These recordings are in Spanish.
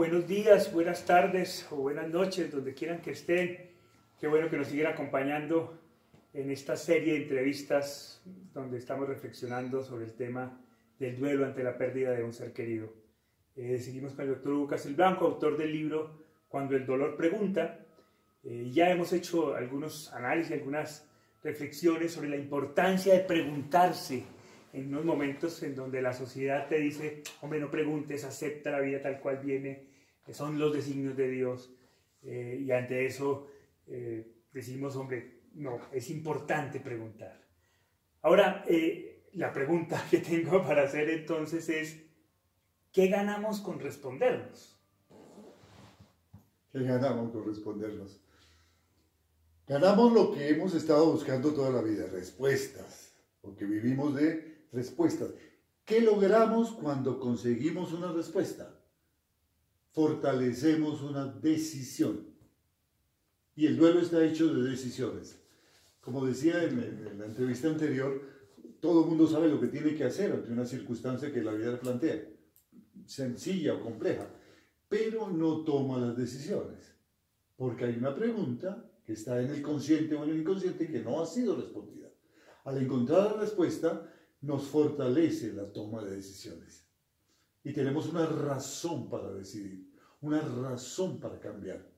buenos días, buenas tardes o buenas noches, donde quieran que estén. Qué bueno que nos sigan acompañando en esta serie de entrevistas donde estamos reflexionando sobre el tema del duelo ante la pérdida de un ser querido. Eh, seguimos con el doctor Lucas El Blanco, autor del libro Cuando el dolor pregunta. Eh, ya hemos hecho algunos análisis, algunas reflexiones sobre la importancia de preguntarse en unos momentos en donde la sociedad te dice, hombre, no preguntes, acepta la vida tal cual viene, son los designios de Dios. Eh, y ante eso eh, decimos, hombre, no, es importante preguntar. Ahora, eh, la pregunta que tengo para hacer entonces es, ¿qué ganamos con respondernos? ¿Qué ganamos con respondernos? Ganamos lo que hemos estado buscando toda la vida, respuestas, porque vivimos de respuestas. ¿Qué logramos cuando conseguimos una respuesta? Fortalecemos una decisión. Y el duelo está hecho de decisiones. Como decía en, la entrevista anterior, todo el mundo sabe lo que tiene que hacer ante una circunstancia que la vida le plantea, sencilla o compleja, pero no toma las decisiones, porque hay una pregunta que está en el consciente o en el inconsciente que no ha sido respondida. Al encontrar la respuesta, nos fortalece la toma de decisiones. Y tenemos una razón para decidir, una razón para cambiar.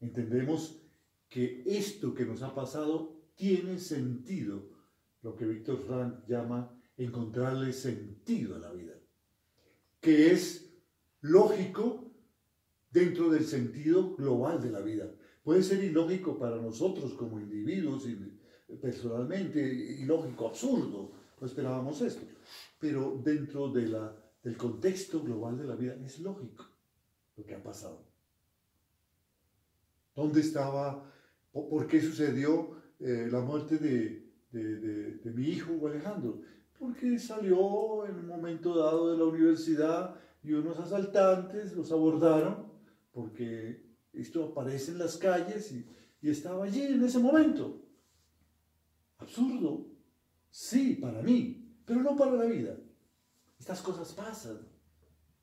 Entendemos que esto que nos ha pasado tiene sentido, lo que Víctor Frank llama encontrarle sentido a la vida, que es lógico dentro del sentido global de la vida. Puede ser ilógico para nosotros como individuos personalmente ilógico, absurdo, no esperábamos esto, pero dentro de la, del contexto global de la vida es lógico lo que ha pasado. ¿Dónde estaba, por qué sucedió eh, la muerte de, de, mi hijo Alejandro? Porque salió en un momento dado de la universidad y unos asaltantes los abordaron, porque esto aparece en las calles y estaba allí en ese momento. Absurdo. Sí, para mí, pero no para la vida. Estas cosas pasan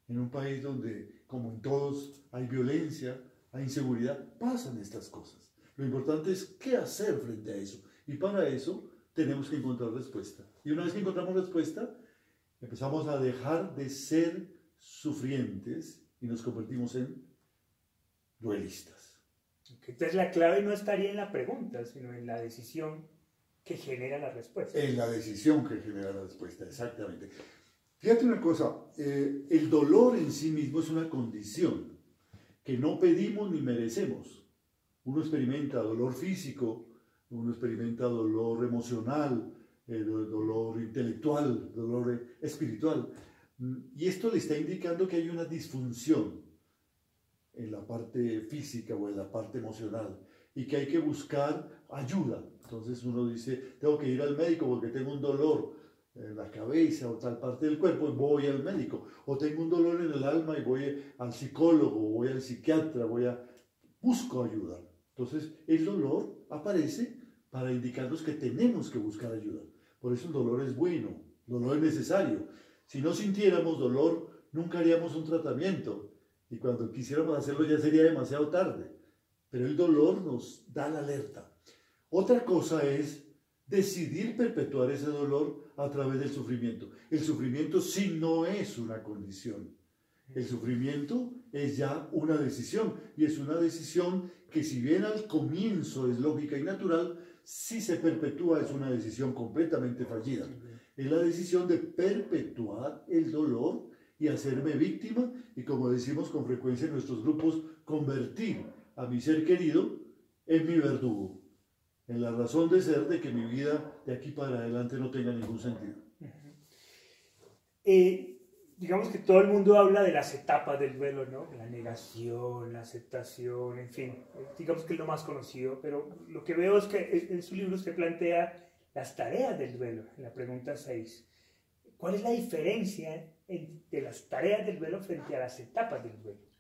en un país donde, como en todos, hay violencia, hay inseguridad, pasan estas cosas. Lo importante es qué hacer frente a eso. Y para eso tenemos que encontrar respuesta. Y una vez que encontramos respuesta, empezamos a dejar de ser sufrientes y nos convertimos en duelistas. Entonces la clave no estaría en la pregunta, sino en la decisión que genera la respuesta. En la decisión que genera la respuesta, exactamente. Fíjate una cosa, eh, el dolor en sí mismo es una condición que no pedimos ni merecemos. Uno experimenta dolor físico, uno experimenta dolor emocional, eh, dolor intelectual, dolor espiritual. Mm, y esto le está indicando que hay una disfunción en la parte física o en la parte emocional y que hay que buscar ayuda. Entonces uno dice, tengo que ir al médico porque tengo un dolor en la cabeza o tal parte del cuerpo voy al médico. O tengo un dolor en el alma y voy al psicólogo, voy al psiquiatra, voy a... busco ayuda. Entonces el dolor aparece para indicarnos que tenemos que buscar ayuda. Por eso el dolor es bueno, el dolor es necesario. Si no sintiéramos dolor, nunca haríamos un tratamiento. Y cuando quisiéramos hacerlo ya sería demasiado tarde. Pero el dolor nos da la alerta. Otra cosa es decidir perpetuar ese dolor a través del sufrimiento. El sufrimiento sí no es una condición. El sufrimiento es ya una decisión y es una decisión que si bien al comienzo es lógica y natural, si se perpetúa es una decisión completamente fallida. Es la decisión de perpetuar el dolor y hacerme víctima y como decimos con frecuencia en nuestros grupos, convertir a mi ser querido en mi verdugo en la razón de ser de que mi vida de aquí para adelante no tenga ningún sentido. Eh, digamos que todo el mundo habla de las etapas del duelo, ¿no? La negación, la aceptación, en fin, digamos que es lo más conocido, pero lo que veo es que en su libro usted plantea las tareas del duelo, en la pregunta 6. ¿Cuál es la diferencia entre las tareas del duelo frente a las etapas del duelo?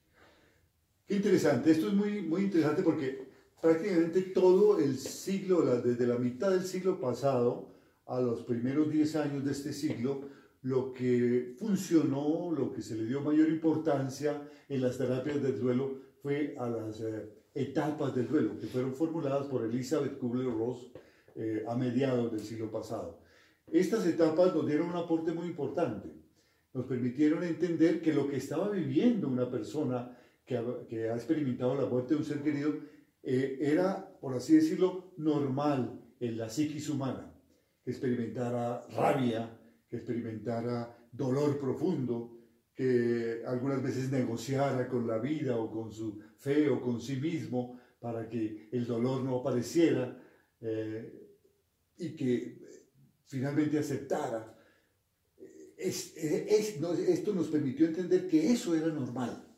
Interesante, esto es muy, muy interesante porque prácticamente todo el siglo, desde la mitad del siglo pasado a los primeros 10 años de este siglo, lo que funcionó, lo que se le dio mayor importancia en las terapias del duelo fue a las eh, etapas del duelo, que fueron formuladas por Elizabeth Kubler-Ross eh, a mediados del siglo pasado. Estas etapas nos dieron un aporte muy importante. Nos permitieron entender que lo que estaba viviendo una persona que ha, experimentado la muerte de un ser querido eh, era, por así decirlo, normal en la psiquis humana. Que experimentara rabia, que experimentara dolor profundo, que algunas veces negociara con la vida o con su fe o con sí mismo para que el dolor no apareciera eh, y que finalmente aceptara. esto nos permitió entender que eso era normal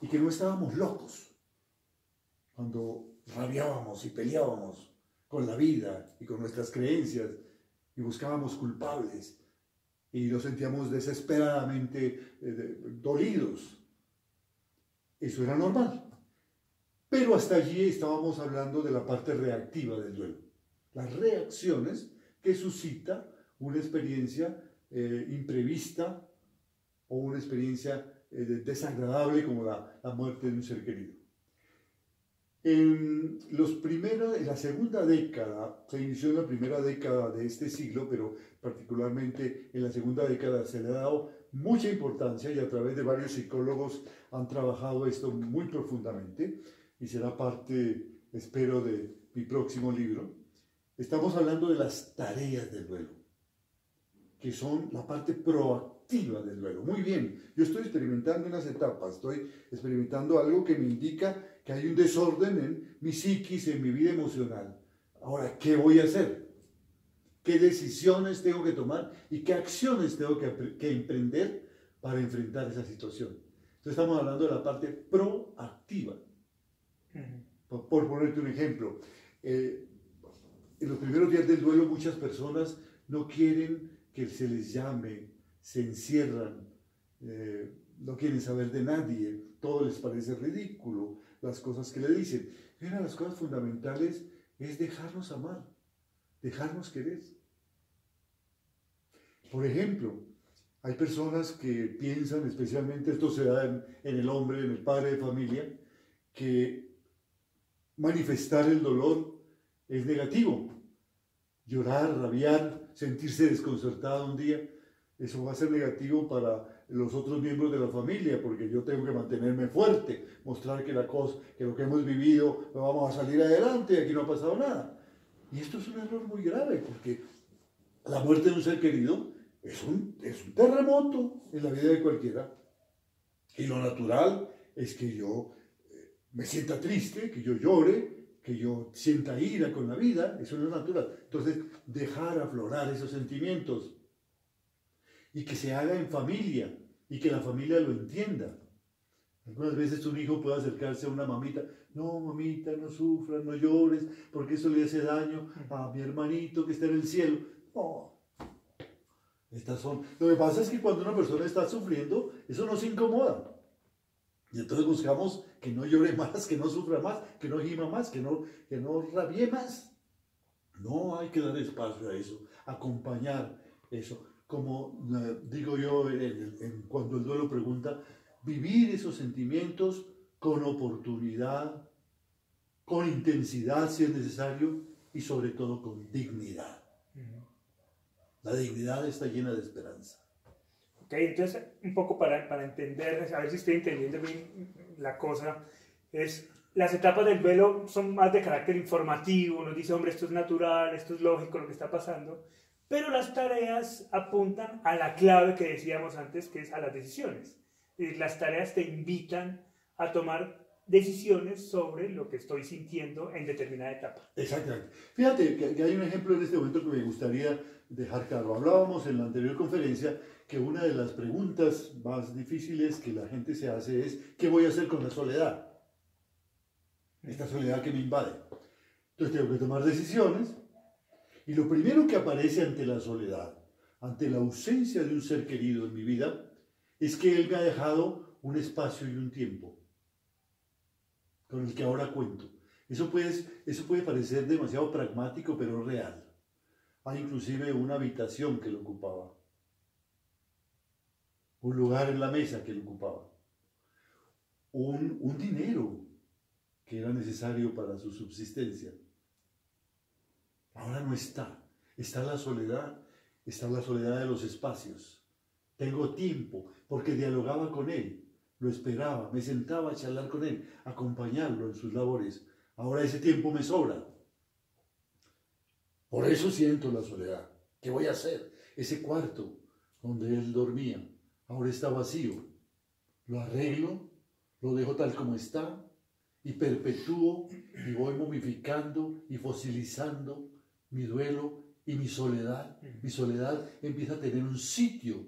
y que no estábamos locos cuando rabiábamos y peleábamos con la vida y con nuestras creencias y buscábamos culpables y nos sentíamos desesperadamente eh, dolidos. Eso era normal. Pero hasta allí estábamos hablando de la parte reactiva del duelo. Las reacciones que suscita una experiencia eh, imprevista o una experiencia eh, desagradable como la, muerte de un ser querido. En, los primeros, en la segunda década, se inició en la primera década de este siglo, pero particularmente en la segunda década se le ha dado mucha importancia y a través de varios psicólogos han trabajado esto muy profundamente y será parte, espero, de mi próximo libro. Estamos hablando de las tareas del duelo, que son la parte proactiva del duelo. Muy bien, yo estoy experimentando unas etapas, estoy experimentando algo que me indica que hay un desorden en mi psiquis, en mi vida emocional. Ahora, ¿qué voy a hacer? ¿Qué decisiones tengo que tomar y qué acciones tengo que, emprender para enfrentar esa situación? Entonces estamos hablando de la parte proactiva. por, ponerte un ejemplo, eh, en los primeros días del duelo muchas personas no quieren que se les llame, se encierran, eh, no quieren saber de nadie, todo les parece ridículo, las cosas que le dicen. Una de las cosas fundamentales es dejarnos amar, dejarnos querer. Por ejemplo, hay personas que piensan, especialmente esto se da en, el hombre, en el padre de familia, que manifestar el dolor es negativo. Llorar, rabiar, sentirse desconcertado un día, eso va a ser negativo para los otros miembros de la familia, porque yo tengo que mantenerme fuerte, mostrar que, la cosa, que lo que hemos vivido vamos a salir adelante, aquí no ha pasado nada. Y esto es un error muy grave, porque la muerte de un ser querido es un, es un terremoto en la vida de cualquiera. Y lo natural es que yo eh, me sienta triste, que yo llore, que yo sienta ira con la vida, eso no es natural. Entonces, dejar aflorar esos sentimientos y que se haga en familia y que la familia lo entienda. Algunas veces un hijo puede acercarse a una mamita, no mamita, no sufras, no llores, porque eso le hace daño a mi hermanito que está en el cielo. No. Estas son. Lo que pasa es que cuando una persona está sufriendo, eso nos incomoda. Y entonces buscamos que no llore más, que no sufra más, que no gima más, que no, que no rabie más. No hay que dar espacio a eso, acompañar eso como digo yo cuando el duelo pregunta, vivir esos sentimientos con oportunidad, con intensidad si es necesario y sobre todo con dignidad. La dignidad está llena de esperanza. Ok, entonces un poco para, para entender, a ver si estoy entendiendo bien la cosa, es las etapas del duelo son más de carácter informativo, nos dice, hombre, esto es natural, esto es lógico lo que está pasando, pero las tareas apuntan a la clave que decíamos antes, que es a las decisiones. Las tareas te invitan a tomar decisiones sobre lo que estoy sintiendo en determinada etapa. Exactamente. Fíjate que, hay un ejemplo en este momento que me gustaría dejar claro. Hablábamos en la anterior conferencia que una de las preguntas más difíciles que la gente se hace es, ¿qué voy a hacer con la soledad? Esta soledad que me invade. Entonces tengo que tomar decisiones y lo primero que aparece ante la soledad, ante la ausencia de un ser querido en mi vida, es que Él me ha dejado un espacio y un tiempo con el que ahora cuento. Eso puede, eso puede parecer demasiado pragmático, pero real. Hay inclusive una habitación que lo ocupaba. un lugar en la mesa que él ocupaba, un dinero que era necesario para su subsistencia. Ahora no está. Está la soledad, está la soledad de los espacios. Tengo tiempo porque dialogaba con él, lo esperaba, me sentaba a charlar con él, acompañarlo en sus labores. Ahora ese tiempo me sobra. Por eso siento la soledad. ¿Qué voy a hacer? Ese cuarto donde él dormía ahora está vacío. Lo arreglo, lo dejo tal como está y perpetúo y voy momificando y fosilizando mi duelo y mi soledad. Mi soledad empieza a tener un sitio,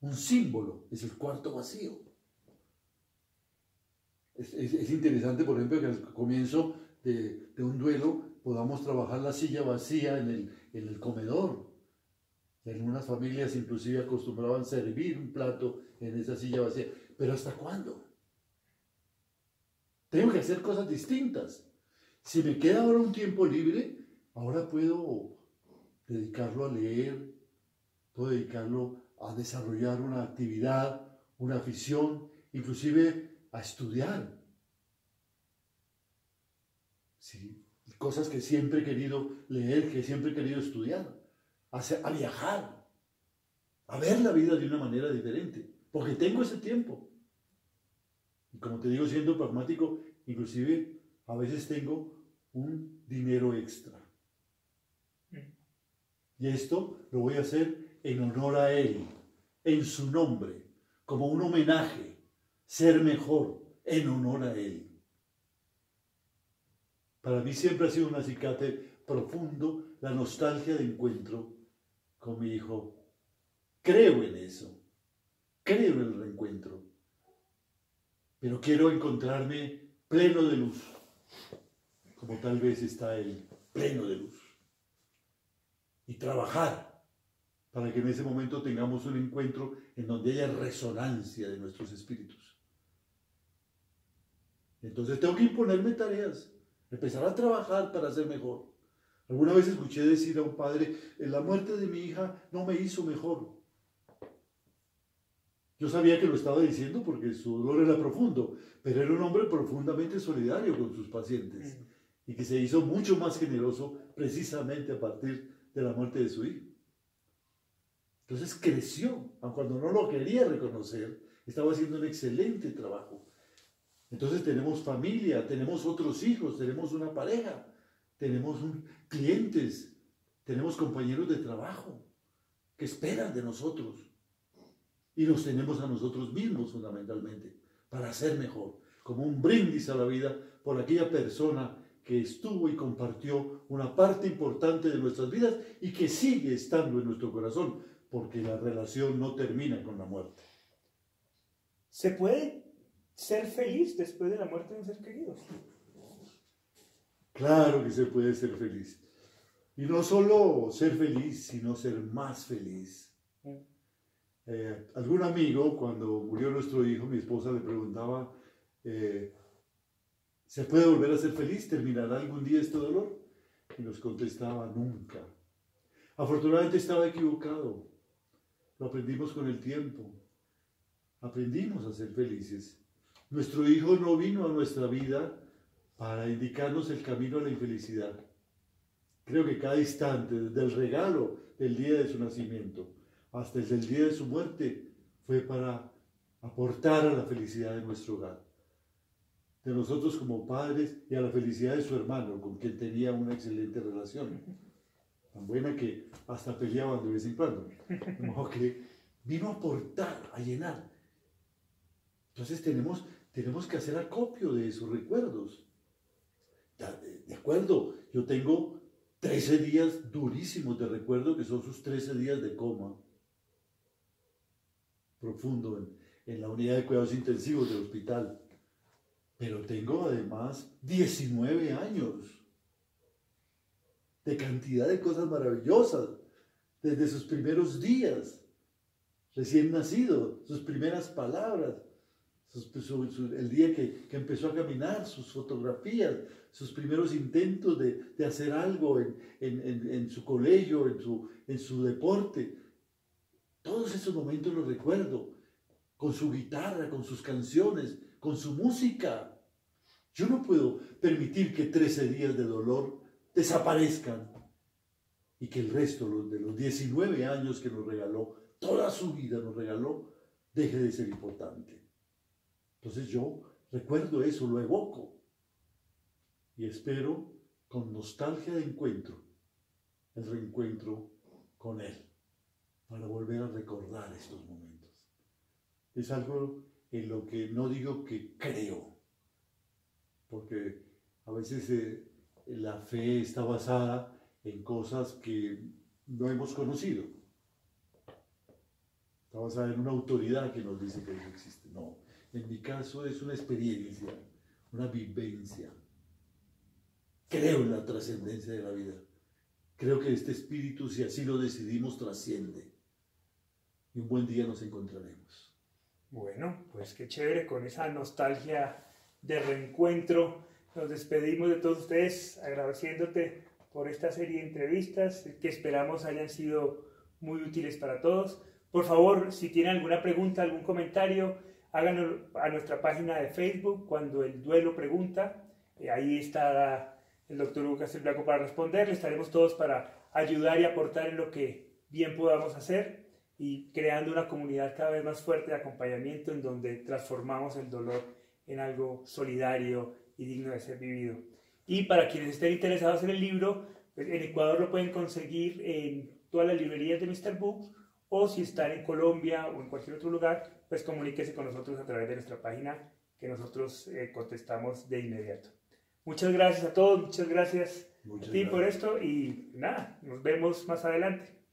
un símbolo, es el cuarto vacío. Es, interesante, por ejemplo, que al comienzo de, un duelo podamos trabajar la silla vacía en el, en el comedor. En unas familias inclusive acostumbraban servir un plato en esa silla vacía. Pero ¿hasta cuándo? Tengo que hacer cosas distintas. Si me queda ahora un tiempo libre, Ahora puedo dedicarlo a leer, puedo dedicarlo a desarrollar una actividad, una afición, inclusive a estudiar. Cosas que siempre he querido leer, que siempre he querido estudiar, a, a viajar, a ver la vida de una manera diferente, porque tengo ese tiempo. Y como te digo, siendo pragmático, inclusive a veces tengo un dinero extra. Y esto lo voy a hacer en honor a Él, en su nombre, como un homenaje, ser mejor en honor a Él. Para mí siempre ha sido un acicate profundo la nostalgia de encuentro con mi hijo. Creo en eso, creo en el reencuentro, pero quiero encontrarme pleno de luz, como tal vez está Él, pleno de luz y trabajar para que en ese momento tengamos un encuentro en donde haya resonancia de nuestros espíritus. Entonces tengo que imponerme tareas, empezar a trabajar para ser mejor. Alguna vez escuché decir a un padre, en la muerte de mi hija no me hizo mejor. Yo sabía que lo estaba diciendo porque su dolor era profundo, pero era un hombre profundamente solidario con sus pacientes y que se hizo mucho más generoso precisamente a partir de la muerte de su hijo. Entonces creció, aun cuando no lo quería reconocer, estaba haciendo un excelente trabajo. Entonces tenemos familia, tenemos otros hijos, tenemos una pareja, tenemos clientes, tenemos compañeros de trabajo que esperan de nosotros. Y nos tenemos a nosotros mismos fundamentalmente para ser mejor, como un brindis a la vida por aquella persona que estuvo y compartió una parte importante de nuestras vidas y que sigue estando en nuestro corazón, porque la relación no termina con la muerte. ¿Se puede ser feliz después de la muerte de un ser querido? Claro que se puede ser feliz. Y no solo ser feliz, sino ser más feliz. Mm. Eh, algún amigo, cuando murió nuestro hijo, mi esposa le preguntaba, eh, ¿Se puede volver a ser feliz? ¿Terminará algún día este dolor? Y nos contestaba, nunca. Afortunadamente estaba equivocado. Lo aprendimos con el tiempo. Aprendimos a ser felices. Nuestro Hijo no vino a nuestra vida para indicarnos el camino a la infelicidad. Creo que cada instante, desde el regalo del día de su nacimiento hasta el día de su muerte, fue para aportar a la felicidad de nuestro hogar de nosotros como padres y a la felicidad de su hermano, con quien tenía una excelente relación. Tan buena que hasta peleaban de vez en cuando. De que vino a aportar, a llenar. Entonces tenemos, tenemos que hacer acopio de esos recuerdos. De acuerdo, yo tengo 13 días durísimos de recuerdo, que son sus 13 días de coma profundo en, en la unidad de cuidados intensivos del hospital pero tengo además 19 años de cantidad de cosas maravillosas, desde sus primeros días, recién nacido, sus primeras palabras, el día que, empezó a caminar, sus fotografías, sus primeros intentos de, hacer algo en, su colegio, en su, en su deporte. Todos esos momentos los recuerdo, con su guitarra, con sus canciones, con su música. Yo no puedo permitir que 13 días de dolor desaparezcan y que el resto de los 19 años que nos regaló, toda su vida nos regaló, deje de ser importante. Entonces yo recuerdo eso, lo evoco y espero con nostalgia de encuentro el reencuentro con Él para volver a recordar estos momentos. Es algo en lo que no digo que creo, porque a veces eh, la fe está basada en cosas que no hemos conocido. Está basada en una autoridad que nos dice que eso existe. No, en mi caso es una experiencia, una vivencia. Creo en la trascendencia de la vida. Creo que este espíritu, si así lo decidimos, trasciende. Y un buen día nos encontraremos. Bueno, pues qué chévere con esa nostalgia de reencuentro. Nos despedimos de todos ustedes agradeciéndote por esta serie de entrevistas que esperamos hayan sido muy útiles para todos. Por favor, si tienen alguna pregunta, algún comentario, háganlo a nuestra página de Facebook cuando el duelo pregunta. Eh, ahí está el doctor Lucas el Blanco para responder. Estaremos todos para ayudar y aportar en lo que bien podamos hacer y creando una comunidad cada vez más fuerte de acompañamiento en donde transformamos el dolor en algo solidario y digno de ser vivido. Y para quienes estén interesados en el libro, pues, en Ecuador lo pueden conseguir en todas las librerías de Mr. Books o si están en Colombia o en cualquier otro lugar, pues comuníquese con nosotros a través de nuestra página que nosotros eh, contestamos de inmediato. Muchas gracias a todos, muchas gracias a ti por esto y nada, nos vemos más adelante.